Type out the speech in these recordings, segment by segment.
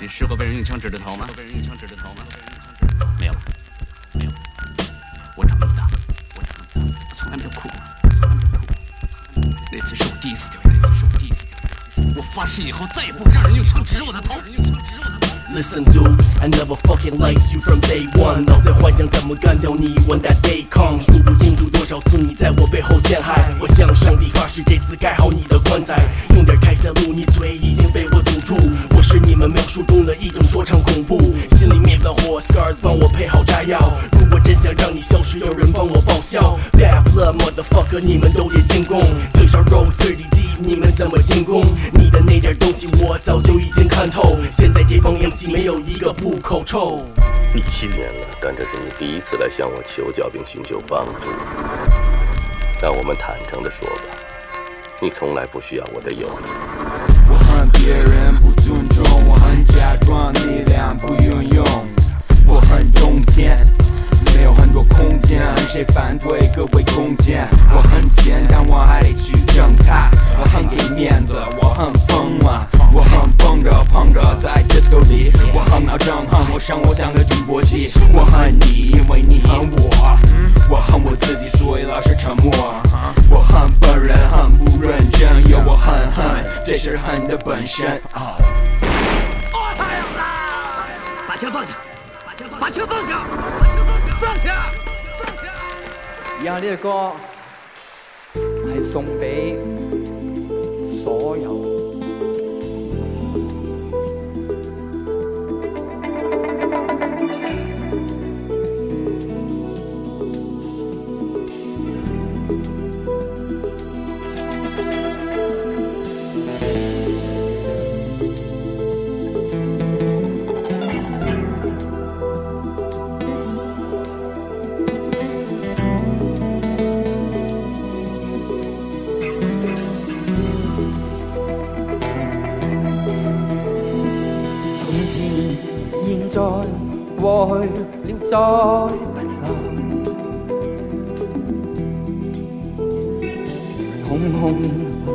你试过被人用枪指着头吗？被人用枪指着头吗？没有，没有。我长这么大，我从来没有哭过。那次是我第一次掉眼泪。那次是我第一次掉眼泪。我发誓以后再也不让人用枪指着我的头。Listen to, I never fucking liked you from day one。老在幻想怎么干掉你，When that day comes。数不清楚多少次你在我背后陷害，我向上帝发誓这次盖好你的棺材。用点开塞露，你嘴已经被我堵住。我是你们描述中的一种说唱恐怖，心里灭不了火，Scars 帮我配好炸药。如果真想让你消失，有人帮我报销。d a blood, motherfucker，你们都得进攻。最少 roll thirty。你们怎么进攻？你的那点东西我早就已经看透。现在这帮 MC 没有一个不口臭。你信年了，但这是你第一次来向我求教并寻求帮助。让我们坦诚的说吧，你从来不需要我的友谊。我恨别人不尊重，我恨假装力量不运用，我恨冬天没有很多空间，谁反对，各位空间。我恨。歌，系送俾。过去了，再不谈。红红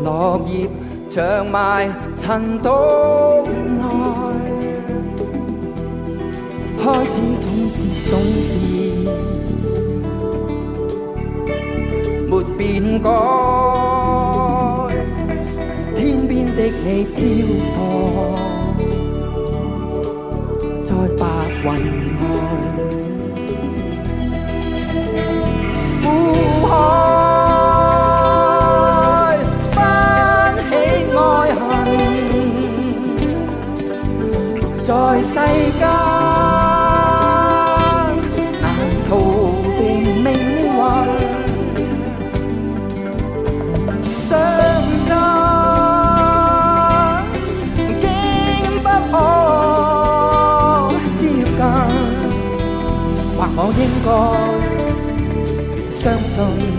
落叶长埋尘土内，开始总是总是没变改。天边的你飘泊。云海，苦海，翻起爱恨，在世间。该相信。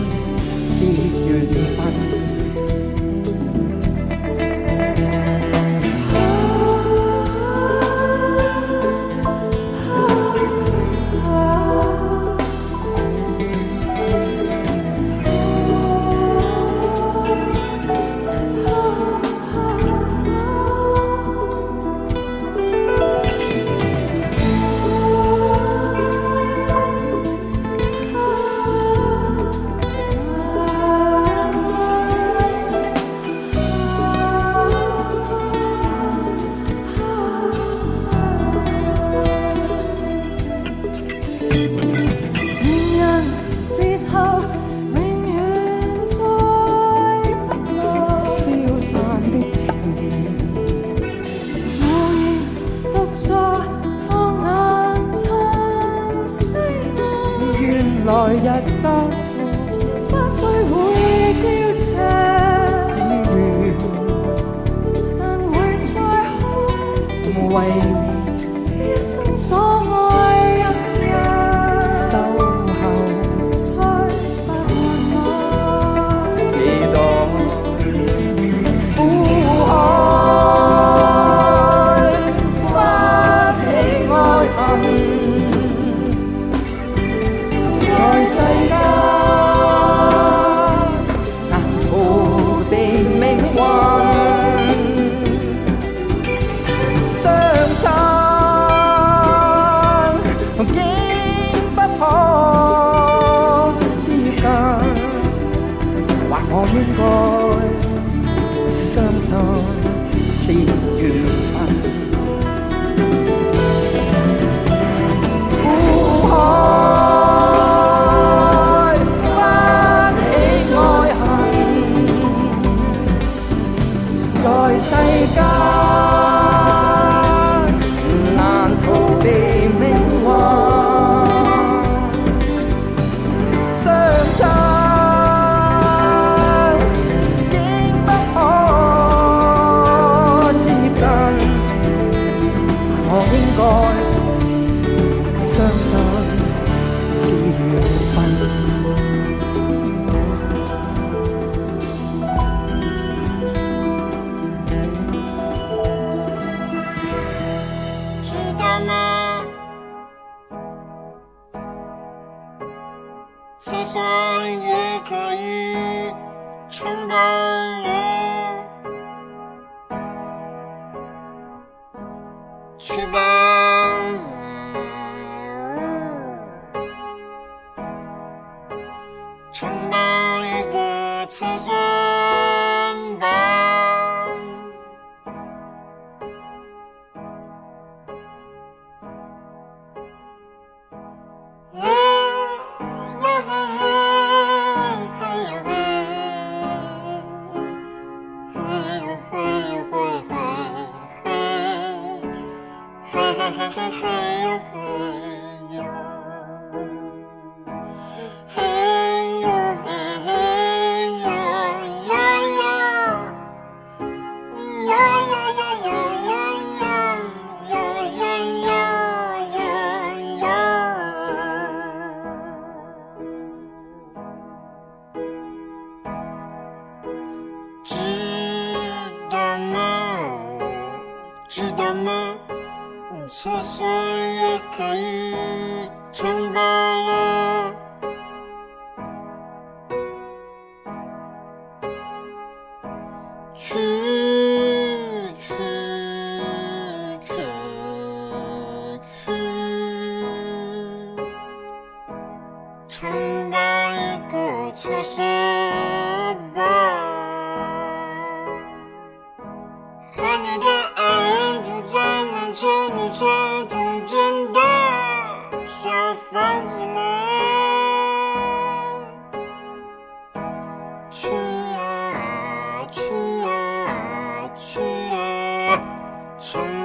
从。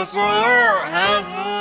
和所有孩子。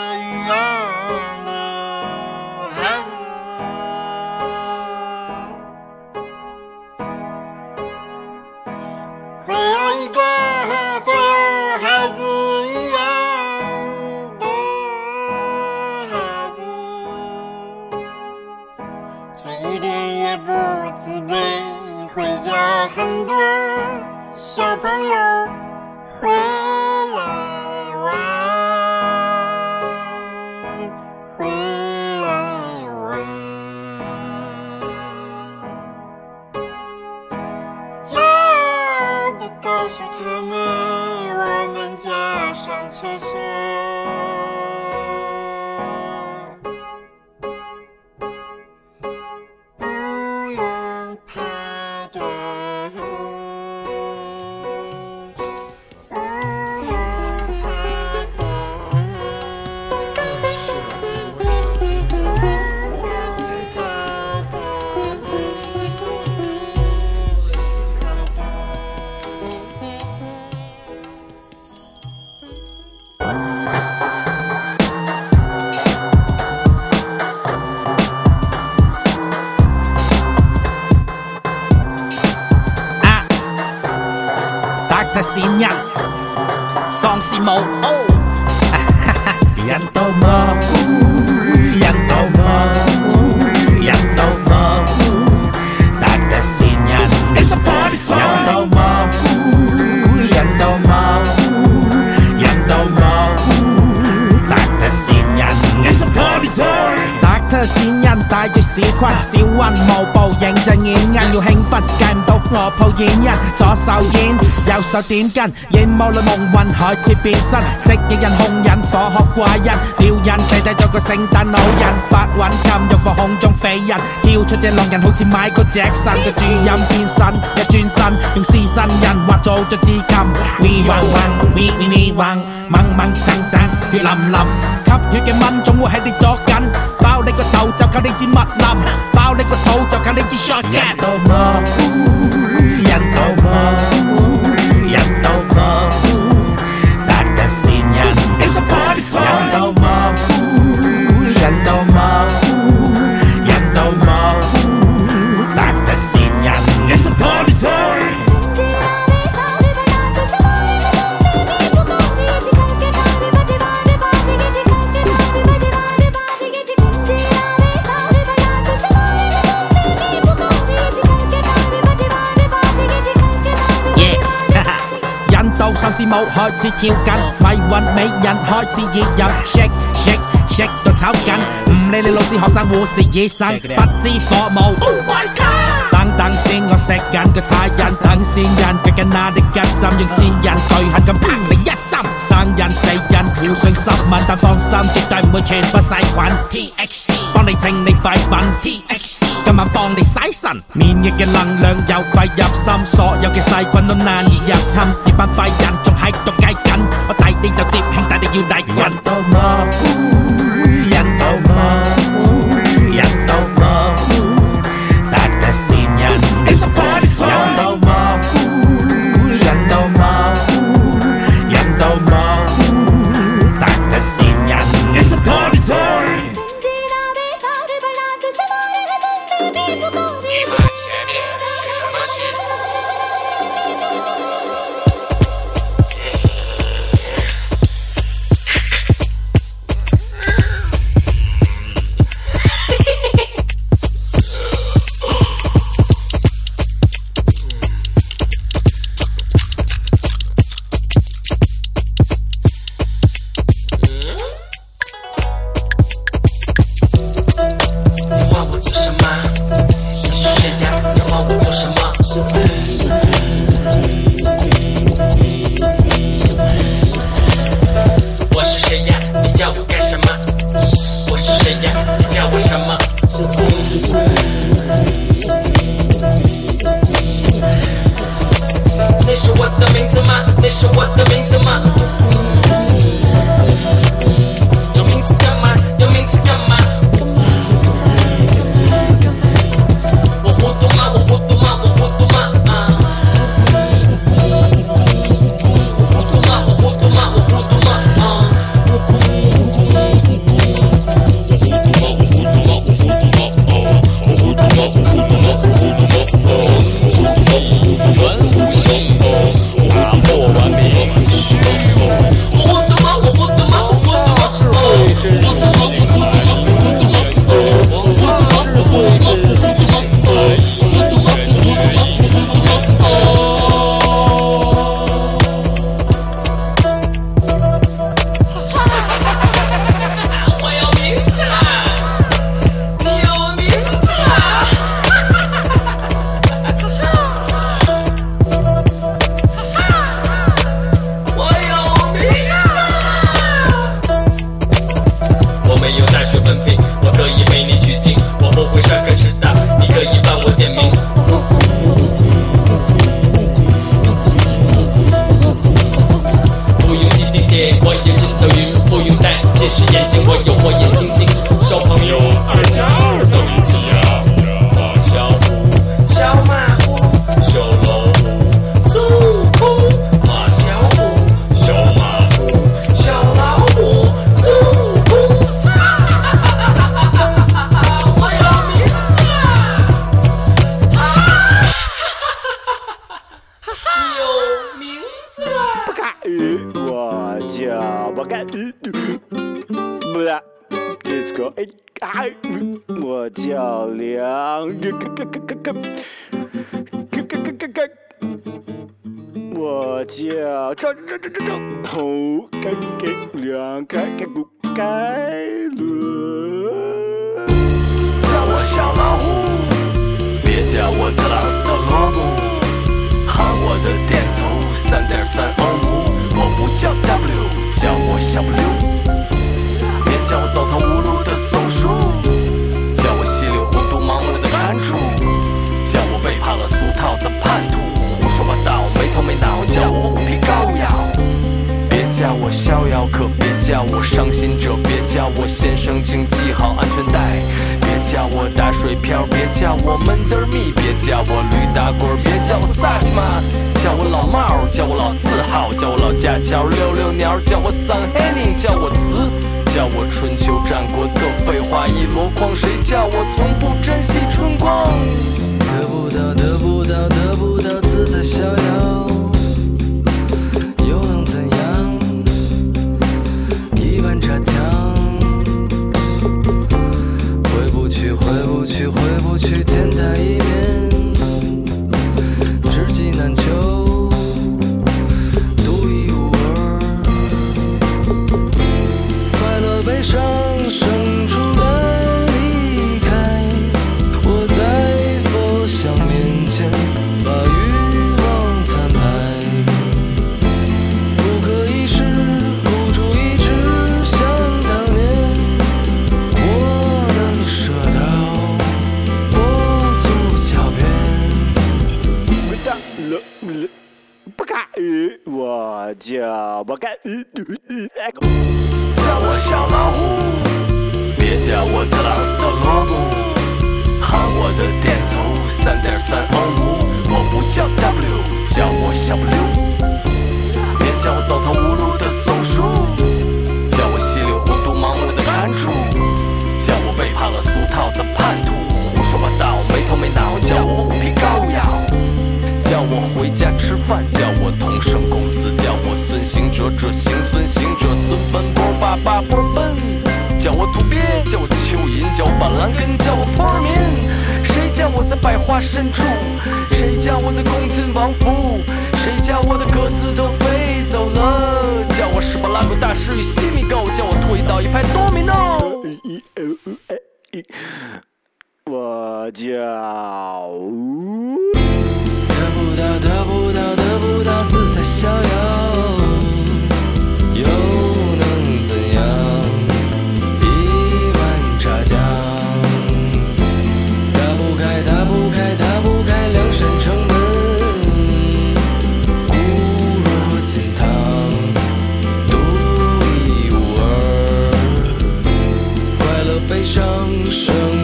我抱演人，左手烟，右手点根，影雾里梦云海接变身，蜥蜴人控人，火鹤怪人，撩人射低咗个圣诞老人，白云襟玉佛空中飞人，跳出只狼人，好似买个只神个主音变身，一转身用四身人画就做字根，we we 咪咪王。忙忙张张，血淋淋，吸你嘅蚊总会喺你左近，包你个头，就靠你支麻林，包你个肚就靠你芝麻林，人都破，人都破，打个仙人，Everybody 跳舞开始跳紧，迷运美人开始热饮 shake shake shake 到抽紧，唔理你老师学生护士医生，不知火舞。Oh god！my 等等先，我食紧个茶人，等先人，佢今日得针，用先人，巨狠咁。一针，生人死人，互信十万，但放心，绝对唔会全部洗菌。T H C 帮你清你废品，T H C 今晚帮你洗神，免疫嘅能量又快入心，所有嘅细菌都难以入侵。呢班快人仲喺度计紧，我带你就接，弟，你要大圈。我叫叫叫叫叫，欧开开，梁开开，古盖伦。叫我小老虎，别叫我德朗斯的罗布。喊我的电阻三点三欧姆，我不叫 W，叫我小 W，别叫我走投无路。叫我逍遥，可别叫我伤心者；别叫我先生，请系好安全带；别叫我打水漂，别叫我闷得密，别叫我驴打滚，别叫我萨玛，叫我老帽，叫我老字号，叫我老架桥溜溜鸟，叫我桑黑宁，叫我词，叫我春秋战国策，废话一箩筐。谁叫我从不珍惜春光？得不到，得不到，得不到自在逍遥。这行孙行者孙奔波儿八八波奔，叫我土鳖，叫我蚯蚓，叫我板蓝根，叫我波民。谁叫我在百花深处？谁叫我在公亲王府？谁叫我的鸽子都飞走了？叫我十八拉汉大师与西米糕，叫我推倒一排多米诺。我叫得不到，得不到，得不到自在逍遥。又能怎样？一碗茶香，打不开，打不开，打不开两扇城门，固若金汤，独一无二。快乐，悲伤，生。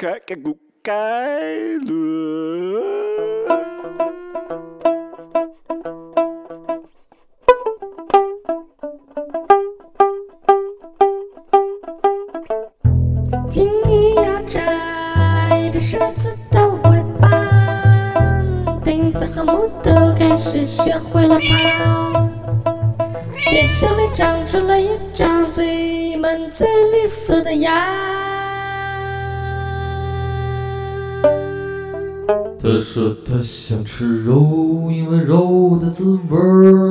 cái cái cái lừa 说他想吃肉，因为肉的滋味儿。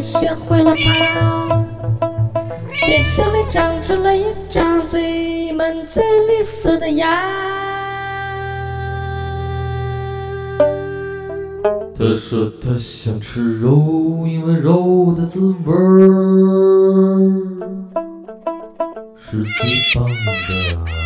学会了吗？别笑，里长出了一张嘴，满、嘴绿色的牙。他说他想吃肉，因为肉的滋味是最棒的。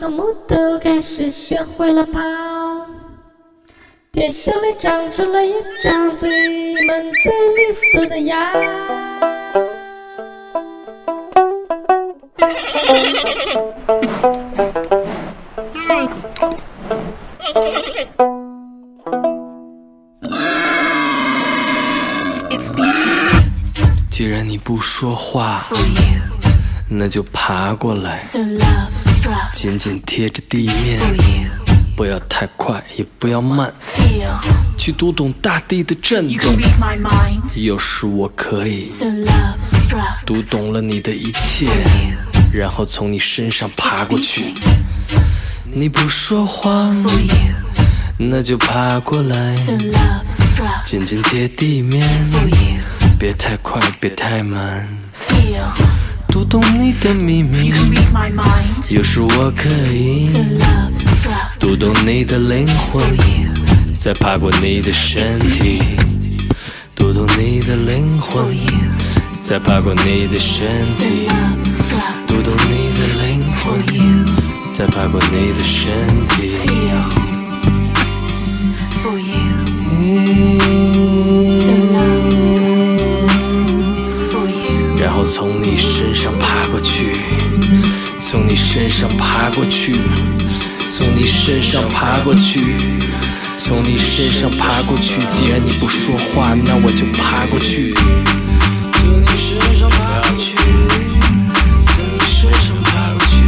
和木头开始学会了跑，电视里长出了一张嘴，满嘴绿色的牙。既然你不说话。那就爬过来，紧紧贴着地面，不要太快，也不要慢，去读懂大地的震动。有时我可以读懂了你的一切，然后从你身上爬过去。你不说话，那就爬过来，紧紧贴地面，别太快，别太慢。读懂你的秘密，有时我可以读懂你的灵魂，再爬过你的身体。读懂你的灵魂，再爬过你的身体。读懂你的灵魂，再爬过你的身体。从你身上爬过去，从你身上爬过去，从你身上爬过去，从你身上爬过去。既然你不说话，那我就爬过去。从你身上爬过去，从你身上爬过去。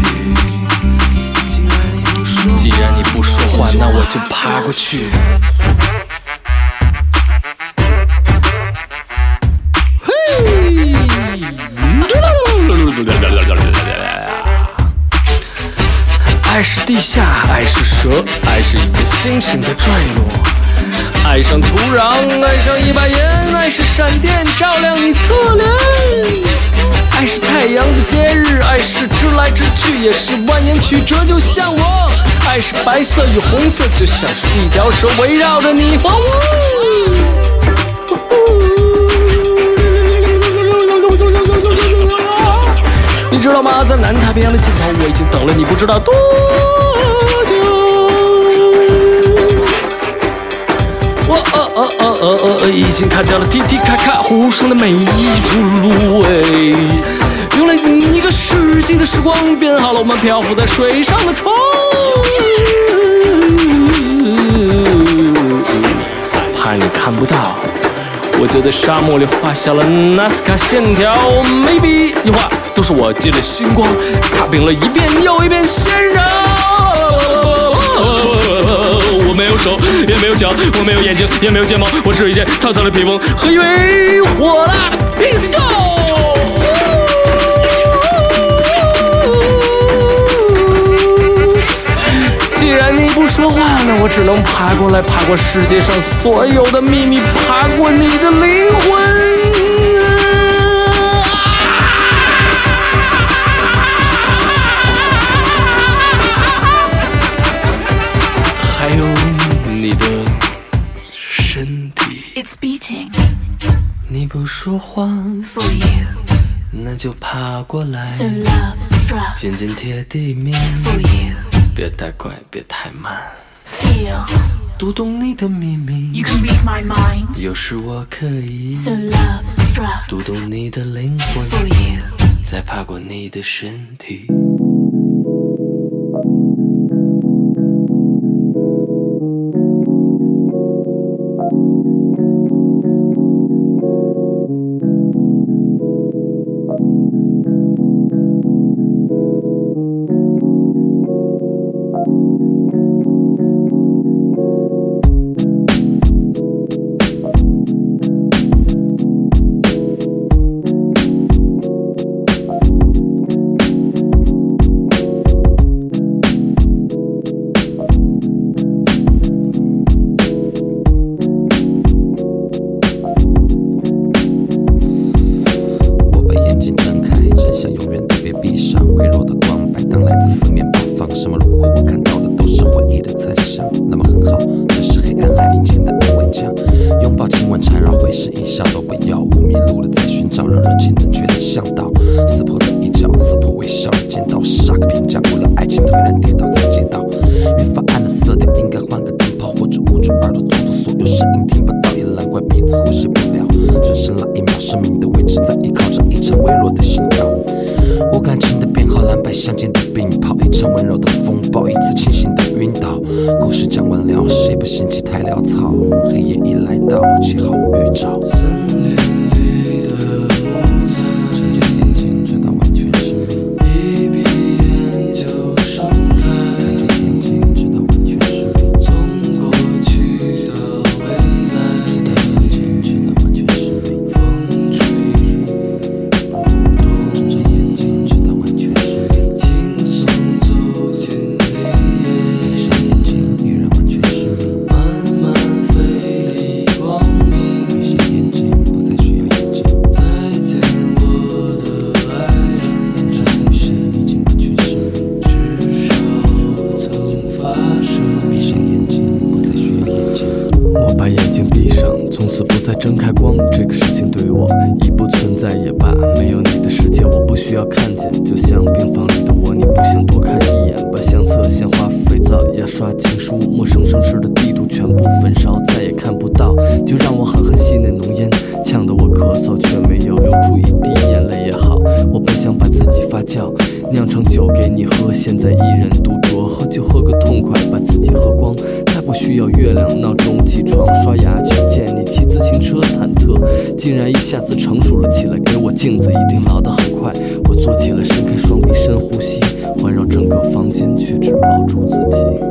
既然你不说话，那我就爬过去。地下爱是蛇，爱是一个星星的坠落，爱上土壤，爱上一把盐，爱是闪电照亮你侧脸，爱是太阳的节日，爱是直来直去，也是蜿蜒曲折，就像我，爱是白色与红色，就像是一条蛇围绕着你和我。你知道吗？在南太平洋的尽头，我已经等了你，不知道多。我呃呃呃呃呃呃，已经砍掉了滴滴咔咔湖上的每一株芦苇，用了一个世纪的时光编好了我们漂浮在水上的船。怕你看不到，我就在沙漠里画下了纳斯卡线条，每笔一画都是我借的星光踏平了一遍又一遍仙人。没有手，也没有脚，我没有眼睛，也没有睫毛，我只有一件套套的披风和一位火辣的 Pisco。既然你不说话，那我只能爬过来，爬过世界上所有的秘密，爬过你的灵魂。说谎，那就爬过来，紧紧贴地面。别太快，别太慢，Feel. 读懂你的秘密，有时我可以读懂你的灵魂，再爬过你的身体。架不了爱情，突然跌倒在街道，越发暗的色调，应该换个灯泡，或者捂住耳朵，阻断所有声音，听不到也难怪鼻子呼吸不了。转身那一秒，生命的位置在依靠着一场微弱的心跳。无感情的编好，蓝白相间的病号，一场温柔的风暴，一次清醒的晕倒。故事讲完了，谁不嫌弃太潦草？黑夜已来到，且毫无预兆。这个事情对于我已不存在也罢，没有你的世界我不需要看见。就像病房里的我，你不想多看一眼。把相册、鲜花、肥皂、牙刷、情书、陌生城市的地图全部焚烧，再也看不到。就让我狠狠吸那浓烟，呛得我咳嗽，却没有流出一滴眼泪也好。我本想把自己发酵，酿成酒给你喝，现在一人独酌，喝酒喝个痛快，把自己喝光。我需要月亮闹钟起床刷牙去见你骑自行车忐忑，竟然一下子成熟了起来。给我镜子，一定老得很快。我坐起来，伸开双臂，深呼吸，环绕整个房间，却只抱住自己。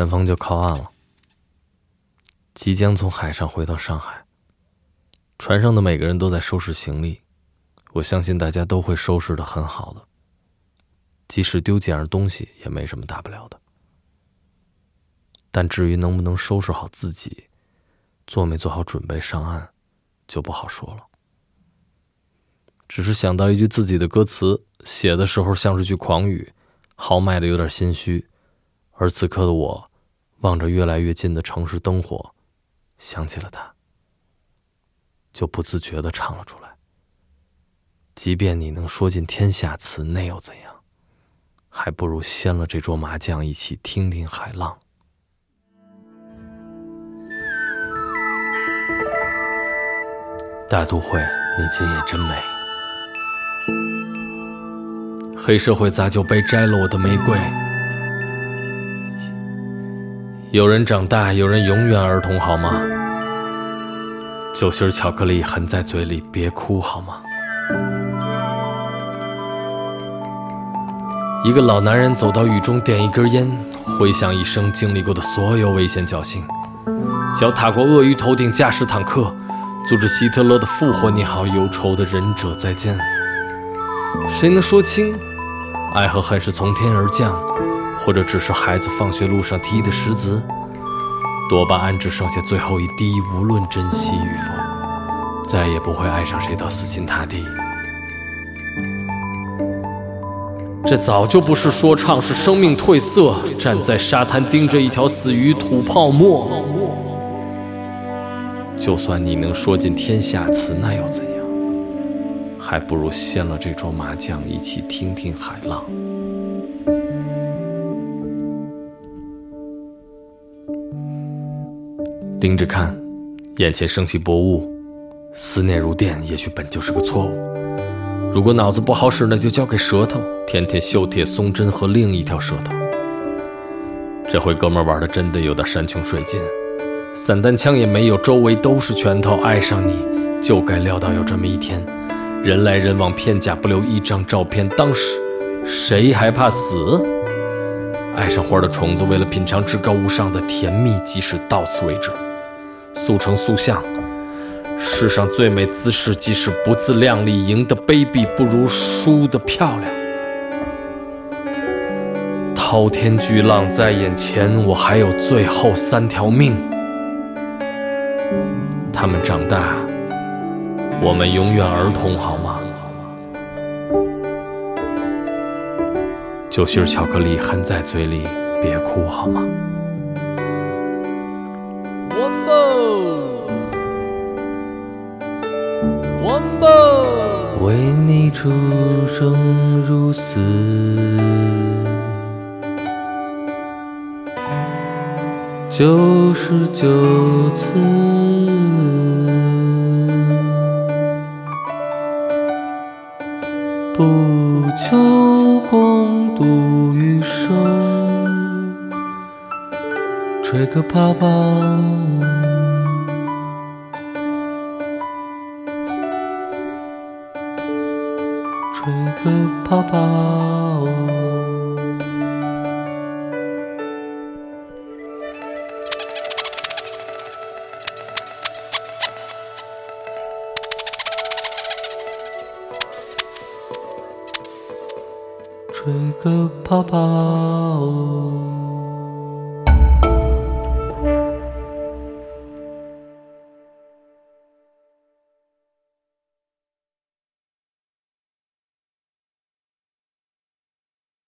前方就靠岸了，即将从海上回到上海。船上的每个人都在收拾行李，我相信大家都会收拾的很好的。即使丢几样东西也没什么大不了的。但至于能不能收拾好自己，做没做好准备上岸，就不好说了。只是想到一句自己的歌词，写的时候像是句狂语，豪迈的有点心虚，而此刻的我。望着越来越近的城市灯火，想起了他，就不自觉的唱了出来。即便你能说尽天下词，那又怎样？还不如掀了这桌麻将，一起听听海浪。大都会，你今夜真美。黑社会杂酒杯摘了我的玫瑰。有人长大，有人永远儿童，好吗？酒心巧克力含在嘴里，别哭，好吗？一个老男人走到雨中，点一根烟，回想一生经历过的所有危险、侥幸。脚踏过鳄鱼头顶驾驶坦克，阻止希特勒的复活。你好，忧愁的忍者，再见。谁能说清，爱和恨是从天而降？或者只是孩子放学路上踢的石子，多巴胺只剩下最后一滴，无论珍惜与否，再也不会爱上谁到死心塌地。这早就不是说唱，是生命褪色。站在沙滩盯着一条死鱼吐泡沫。就算你能说尽天下词，那又怎样？还不如掀了这桌麻将，一起听听海浪。盯着看，眼前升起薄雾，思念如电，也许本就是个错误。如果脑子不好使，那就交给舌头，天天锈铁松针和另一条舌头。这回哥们玩的真的有点山穷水尽，散弹枪也没有，周围都是拳头。爱上你就该料到有这么一天，人来人往，片甲不留，一张照片。当时谁还怕死？爱上花的虫子，为了品尝至高无上的甜蜜，即使到此为止。速成塑像，世上最美姿势。即使不自量力，赢得卑鄙，不如输得漂亮。滔天巨浪在眼前，我还有最后三条命。他们长大，我们永远儿童好吗？酒心巧克力含在嘴里，别哭好吗？为你出生入死九十九次，不求共度余生，吹个泡泡。그 바바